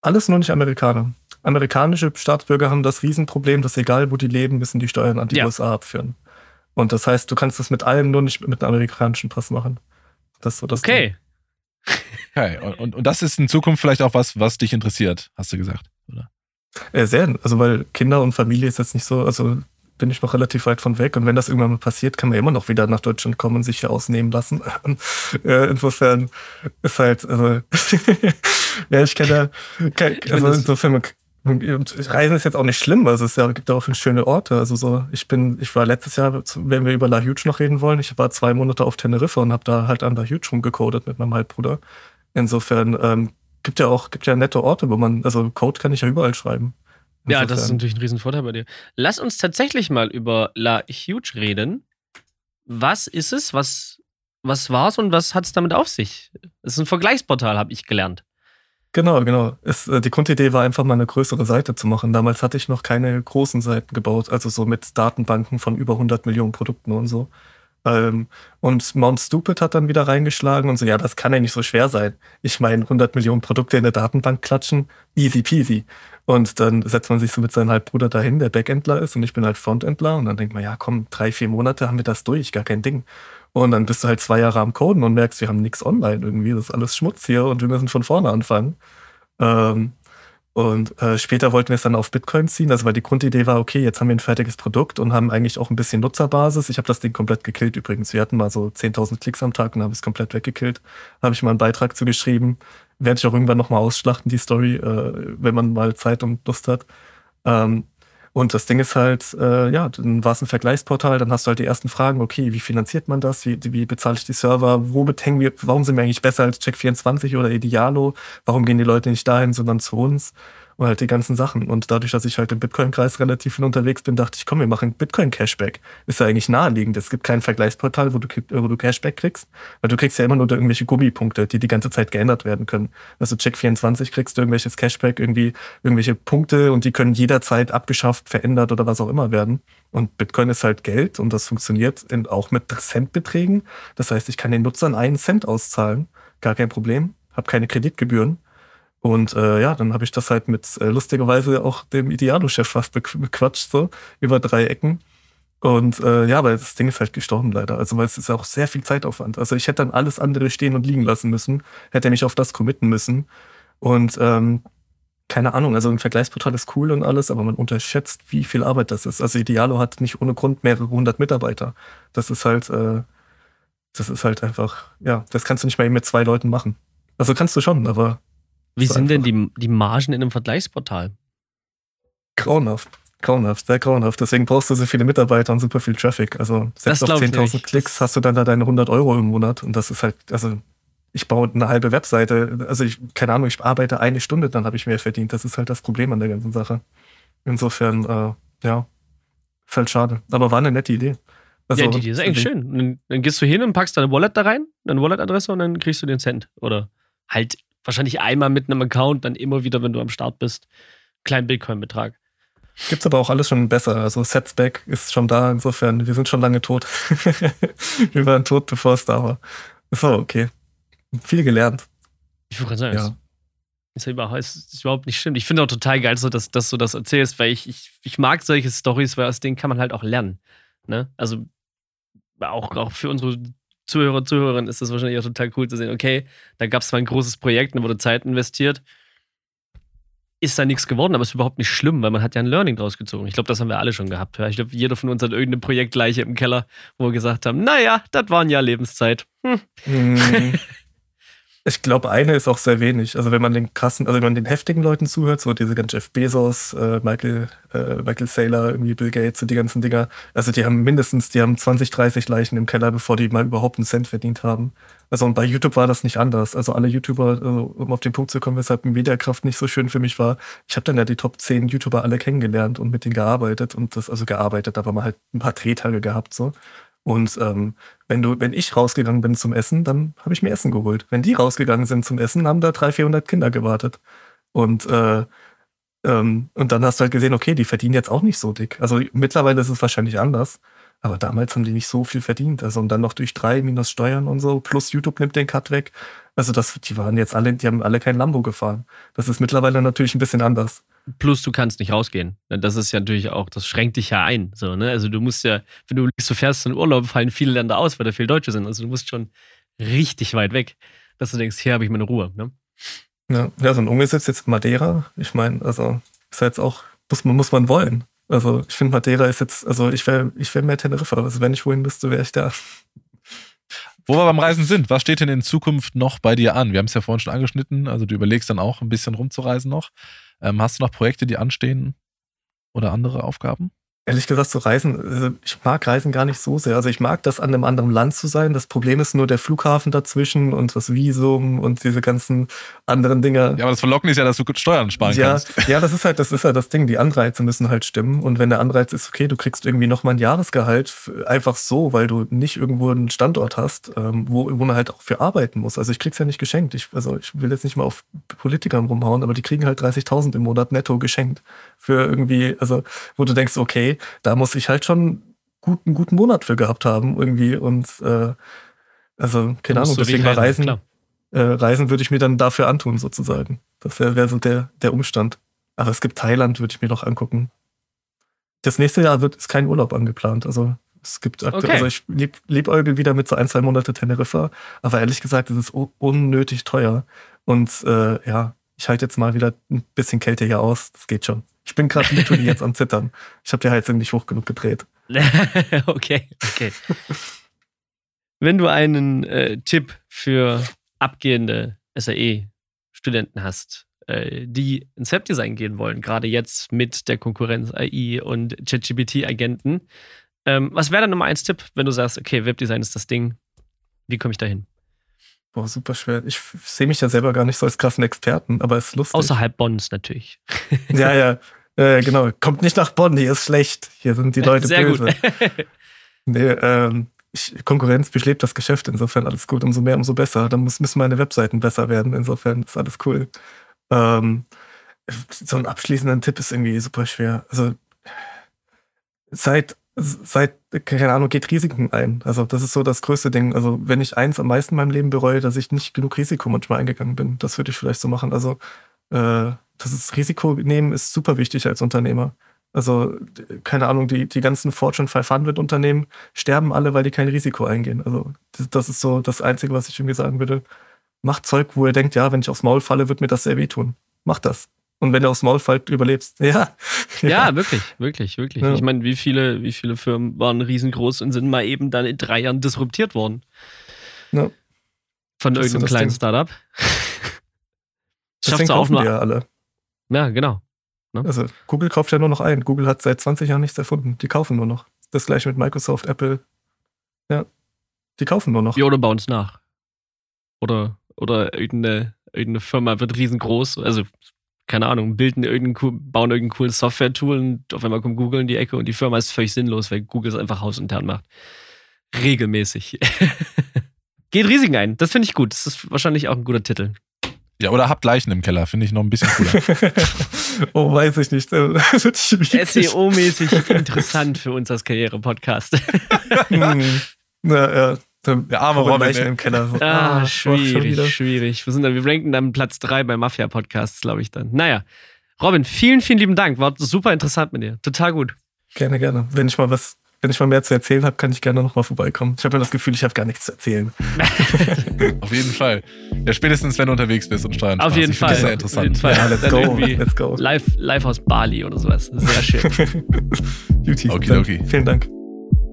[SPEAKER 3] Alles nur nicht Amerikaner. amerikanische Staatsbürger haben das Riesenproblem, dass egal wo die leben, müssen die Steuern an die ja. USA abführen. Und das heißt, du kannst das mit allem nur nicht mit einem amerikanischen Pass machen. Das ist so das
[SPEAKER 1] Okay.
[SPEAKER 2] Okay, und, und, und das ist in Zukunft vielleicht auch was, was dich interessiert, hast du gesagt, oder?
[SPEAKER 3] Äh, sehr, also weil Kinder und Familie ist jetzt nicht so, also bin ich noch relativ weit von weg. Und wenn das irgendwann mal passiert, kann man immer noch wieder nach Deutschland kommen und sich hier ausnehmen lassen. insofern ist halt, also, ja, ich kenne, also insofern, Reisen ist jetzt auch nicht schlimm, also es gibt auch schöne Orte. Also so, ich bin, ich war letztes Jahr, wenn wir über La Huge noch reden wollen, ich war zwei Monate auf Teneriffa und habe da halt an La Huge rumgecodet mit meinem Halbbruder. Insofern ähm, gibt ja auch, gibt ja nette Orte, wo man, also Code kann ich ja überall schreiben.
[SPEAKER 1] Ja, das ist natürlich ein Riesenvorteil bei dir. Lass uns tatsächlich mal über La Huge reden. Was ist es? Was, was war es und was hat es damit auf sich? Es ist ein Vergleichsportal, habe ich gelernt.
[SPEAKER 3] Genau, genau. Es, äh, die Grundidee war einfach mal eine größere Seite zu machen. Damals hatte ich noch keine großen Seiten gebaut, also so mit Datenbanken von über 100 Millionen Produkten und so. Ähm, und Mount Stupid hat dann wieder reingeschlagen und so, ja, das kann ja nicht so schwer sein. Ich meine, 100 Millionen Produkte in der Datenbank klatschen, easy peasy. Und dann setzt man sich so mit seinem Halbbruder dahin, der Backendler ist und ich bin halt Frontendler und dann denkt man, ja, komm, drei, vier Monate haben wir das durch, gar kein Ding. Und dann bist du halt zwei Jahre am Coden und merkst, wir haben nichts online irgendwie, das ist alles Schmutz hier und wir müssen von vorne anfangen. Ähm, und äh, später wollten wir es dann auf Bitcoin ziehen, also weil die Grundidee war, okay, jetzt haben wir ein fertiges Produkt und haben eigentlich auch ein bisschen Nutzerbasis. Ich habe das Ding komplett gekillt übrigens. Wir hatten mal so 10.000 Klicks am Tag und haben es komplett weggekillt. Habe ich mal einen Beitrag zu geschrieben. Werde ich auch irgendwann nochmal ausschlachten, die Story, äh, wenn man mal Zeit und Lust hat. Ähm, und das Ding ist halt, äh, ja, dann war es ein Vergleichsportal, dann hast du halt die ersten Fragen, okay, wie finanziert man das? Wie, wie bezahle ich die Server? Womit hängen wir, warum sind wir eigentlich besser als Check24 oder Idealo? Warum gehen die Leute nicht dahin, sondern zu uns? Und halt die ganzen Sachen. Und dadurch, dass ich halt im Bitcoin-Kreis relativ viel unterwegs bin, dachte ich, komm, wir machen Bitcoin-Cashback. Ist ja eigentlich naheliegend. Es gibt kein Vergleichsportal, wo du, wo du Cashback kriegst, weil du kriegst ja immer nur irgendwelche Gummipunkte, die die ganze Zeit geändert werden können. Also Check24 kriegst du irgendwelches Cashback, irgendwie irgendwelche Punkte und die können jederzeit abgeschafft, verändert oder was auch immer werden. Und Bitcoin ist halt Geld und das funktioniert auch mit Centbeträgen. Das heißt, ich kann den Nutzern einen Cent auszahlen. Gar kein Problem. Habe keine Kreditgebühren. Und äh, ja, dann habe ich das halt mit äh, lustigerweise auch dem Idealo-Chef fast bequatscht, so über drei Ecken. Und äh, ja, aber das Ding ist halt gestorben leider. Also weil es ist auch sehr viel Zeitaufwand. Also ich hätte dann alles andere stehen und liegen lassen müssen, hätte mich auf das committen müssen. Und ähm, keine Ahnung, also ein Vergleichsportal ist cool und alles, aber man unterschätzt, wie viel Arbeit das ist. Also Idealo hat nicht ohne Grund mehrere hundert Mitarbeiter. Das ist halt, äh, das ist halt einfach, ja, das kannst du nicht mal eben mit zwei Leuten machen. Also kannst du schon, aber
[SPEAKER 1] wie so sind denn die, die Margen in einem Vergleichsportal?
[SPEAKER 3] Grauenhaft. Grauenhaft, sehr grauenhaft. Deswegen brauchst du so viele Mitarbeiter und super viel Traffic. Also selbst auf 10.000 Klicks hast du dann da deine 100 Euro im Monat. Und das ist halt, also ich baue eine halbe Webseite. Also ich, keine Ahnung, ich arbeite eine Stunde, dann habe ich mehr verdient. Das ist halt das Problem an der ganzen Sache. Insofern, äh, ja, ist halt schade. Aber war eine nette Idee.
[SPEAKER 1] Also, ja, die Idee ist eigentlich schön. Dann, dann, gehst du hin und packst deine Wallet da rein, deine Wallet-Adresse und dann kriegst du den Cent. Oder halt wahrscheinlich einmal mit einem Account, dann immer wieder, wenn du am Start bist, kleinen Bitcoin-Betrag.
[SPEAKER 3] Gibt's aber auch alles schon besser. Also Setback ist schon da, insofern, wir sind schon lange tot. wir waren tot, bevor es da war. Ist aber okay. Viel gelernt.
[SPEAKER 1] Ich würde sagen, ja. ist, ist, überhaupt nicht schlimm. Ich finde auch total geil, so, dass, dass du das erzählst, weil ich, ich, ich mag solche Stories, weil aus denen kann man halt auch lernen. Ne? Also auch, auch für unsere Zuhörer, Zuhörerinnen ist das wahrscheinlich auch total cool zu sehen, okay, da gab es zwar ein großes Projekt, da wurde Zeit investiert, ist da nichts geworden, aber ist überhaupt nicht schlimm, weil man hat ja ein Learning draus gezogen. Ich glaube, das haben wir alle schon gehabt. Ich glaube, jeder von uns hat irgendeine Projektleiche im Keller, wo wir gesagt haben, naja, das war ein Jahr Lebenszeit. Hm.
[SPEAKER 3] Mhm. Ich glaube, eine ist auch sehr wenig. Also wenn man den krassen, also wenn man den heftigen Leuten zuhört, so diese ganzen Jeff Bezos, äh, Michael, äh, Michael Saylor, irgendwie Bill Gates und die ganzen Dinger, also die haben mindestens, die haben 20, 30 Leichen im Keller, bevor die mal überhaupt einen Cent verdient haben. Also und bei YouTube war das nicht anders. Also alle YouTuber, also, um auf den Punkt zu kommen, weshalb Mediakraft nicht so schön für mich war, ich habe dann ja die Top 10 YouTuber alle kennengelernt und mit denen gearbeitet und das, also gearbeitet, aber mal halt ein paar Drehtage gehabt so. Und ähm, wenn du, wenn ich rausgegangen bin zum Essen, dann habe ich mir Essen geholt. Wenn die rausgegangen sind zum Essen, haben da 300, 400 Kinder gewartet. Und äh, ähm, und dann hast du halt gesehen, okay, die verdienen jetzt auch nicht so dick. Also mittlerweile ist es wahrscheinlich anders. Aber damals haben die nicht so viel verdient. Also und dann noch durch drei minus Steuern und so, plus YouTube nimmt den Cut weg. Also das, die waren jetzt alle, die haben alle kein Lambo gefahren. Das ist mittlerweile natürlich ein bisschen anders.
[SPEAKER 1] Plus du kannst nicht rausgehen. Das ist ja natürlich auch, das schränkt dich ja ein. So, ne? Also du musst ja, wenn du, du fährst in Urlaub, fallen viele Länder aus, weil da viele Deutsche sind. Also du musst schon richtig weit weg, dass du denkst, hier habe ich meine Ruhe. Ne?
[SPEAKER 3] Ja, ja, so ein umgesetzt jetzt Madeira. Ich meine, also ist jetzt auch, muss man, muss man wollen. Also ich finde Madeira ist jetzt, also ich wäre ich wär mehr Teneriffa. Also wenn ich wohin müsste, wäre ich da.
[SPEAKER 2] Wo wir beim Reisen sind, was steht denn in Zukunft noch bei dir an? Wir haben es ja vorhin schon angeschnitten, also du überlegst dann auch ein bisschen rumzureisen noch. Ähm, hast du noch Projekte, die anstehen oder andere Aufgaben?
[SPEAKER 3] Ehrlich gesagt, so Reisen, also ich mag Reisen gar nicht so sehr. Also ich mag das, an einem anderen Land zu sein. Das Problem ist nur der Flughafen dazwischen und das Visum und diese ganzen anderen Dinge.
[SPEAKER 2] Ja, aber das Verlocken ist ja, dass du Steuern sparen
[SPEAKER 3] ja,
[SPEAKER 2] kannst.
[SPEAKER 3] Ja, das ist halt, das ist halt das Ding. Die Anreize müssen halt stimmen. Und wenn der Anreiz ist, okay, du kriegst irgendwie nochmal ein Jahresgehalt, einfach so, weil du nicht irgendwo einen Standort hast, ähm, wo, wo man halt auch für arbeiten muss. Also ich krieg's ja nicht geschenkt. Ich, also ich will jetzt nicht mal auf Politikern rumhauen, aber die kriegen halt 30.000 im Monat netto geschenkt. Für irgendwie, also, wo du denkst, okay, da muss ich halt schon einen guten Monat für gehabt haben irgendwie und äh, also keine Ahnung, deswegen mal Reisen, äh, Reisen würde ich mir dann dafür antun sozusagen. Das wäre wär so der, der Umstand. Aber es gibt Thailand, würde ich mir noch angucken. Das nächste Jahr wird ist kein Urlaub angeplant. Also es gibt aktuell, okay. also ich lieb, liebäugel wieder mit so ein, zwei Monate Teneriffa, aber ehrlich gesagt, es ist unnötig teuer. Und äh, ja, ich halte jetzt mal wieder ein bisschen Kälte hier aus. Das geht schon. Ich bin gerade literally jetzt am Zittern. Ich habe die Heizung nicht hoch genug gedreht.
[SPEAKER 1] okay, okay. Wenn du einen äh, Tipp für abgehende SAE-Studenten hast, äh, die ins Webdesign gehen wollen, gerade jetzt mit der Konkurrenz AI und ChatGPT-Agenten, ähm, was wäre dann Nummer eins Tipp, wenn du sagst, okay, Webdesign ist das Ding, wie komme ich da hin?
[SPEAKER 3] Boah, super schwer. Ich sehe mich ja selber gar nicht so als krassen Experten, aber es ist lustig.
[SPEAKER 1] Außerhalb Bonns natürlich.
[SPEAKER 3] ja, ja. Äh, genau. Kommt nicht nach Bonn, hier ist schlecht. Hier sind die Leute Sehr böse. Gut. nee, ähm, Konkurrenz beschlebt das Geschäft, insofern alles gut. Umso mehr, umso besser. Dann muss, müssen meine Webseiten besser werden. Insofern ist alles cool. Ähm, so ein abschließender Tipp ist irgendwie super schwer. Also seit seit, keine Ahnung, geht Risiken ein. Also das ist so das größte Ding. Also wenn ich eins am meisten in meinem Leben bereue, dass ich nicht genug Risiko manchmal eingegangen bin. Das würde ich vielleicht so machen. Also äh, das Risiko nehmen ist super wichtig als Unternehmer. Also keine Ahnung, die, die ganzen Fortune 500 Unternehmen sterben alle, weil die kein Risiko eingehen. Also das, das ist so das Einzige, was ich irgendwie sagen würde. Macht Zeug, wo ihr denkt, ja, wenn ich aufs Maul falle, wird mir das sehr wehtun. Macht das. Und wenn du aufs Maul fällt, überlebst. Ja.
[SPEAKER 1] Ja, wirklich, wirklich, wirklich. Ja. Ich meine, wie viele, wie viele Firmen waren riesengroß und sind mal eben dann in drei Jahren disruptiert worden? Ja. Von das irgendeinem kleinen Ding. Startup.
[SPEAKER 3] Schafft auch nur. Ja, alle.
[SPEAKER 1] Ja, genau.
[SPEAKER 3] Ne? Also, Google kauft ja nur noch ein. Google hat seit 20 Jahren nichts erfunden. Die kaufen nur noch. Das gleiche mit Microsoft, Apple. Ja. Die kaufen nur noch.
[SPEAKER 1] Ja, oder bauen es nach. Oder, oder irgendeine, irgendeine Firma wird riesengroß. Also, keine Ahnung, bilden irgendein, bauen irgendein cooles Software-Tool und auf einmal kommt Google in die Ecke und die Firma ist völlig sinnlos, weil Google es einfach hausintern macht. Regelmäßig. Geht Risiken ein. Das finde ich gut. Das ist wahrscheinlich auch ein guter Titel.
[SPEAKER 2] Ja, oder habt Leichen im Keller, finde ich noch ein bisschen cooler.
[SPEAKER 3] oh, weiß ich nicht.
[SPEAKER 1] SEO-mäßig interessant für uns als Karriere-Podcast.
[SPEAKER 3] hm. ja, ja. Der arme Robin im Keller.
[SPEAKER 1] Ah, ah schwierig, schwierig. Wir, sind dann, wir ranken dann Platz 3 bei Mafia-Podcasts, glaube ich dann. Naja. Robin, vielen, vielen lieben Dank. War super interessant mit dir. Total gut.
[SPEAKER 3] Gerne, gerne. Wenn ich mal was, wenn ich mal mehr zu erzählen habe, kann ich gerne nochmal vorbeikommen. Ich habe ja das Gefühl, ich habe gar nichts zu erzählen.
[SPEAKER 2] Auf jeden Fall. Ja, spätestens, wenn du unterwegs bist und Steuern
[SPEAKER 1] Auf jeden Fall. Das ist sehr
[SPEAKER 2] interessant. Auf jeden Fall.
[SPEAKER 1] Ja, let's go. Let's go. Live, live aus Bali oder sowas. Sehr schön.
[SPEAKER 3] Beauty. Okay, okay. Vielen Dank.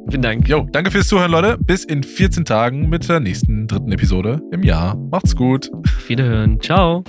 [SPEAKER 1] Vielen Dank.
[SPEAKER 2] Jo, danke fürs Zuhören, Leute. Bis in 14 Tagen mit der nächsten dritten Episode im Jahr. Macht's gut.
[SPEAKER 1] Auf Wiederhören. Ciao.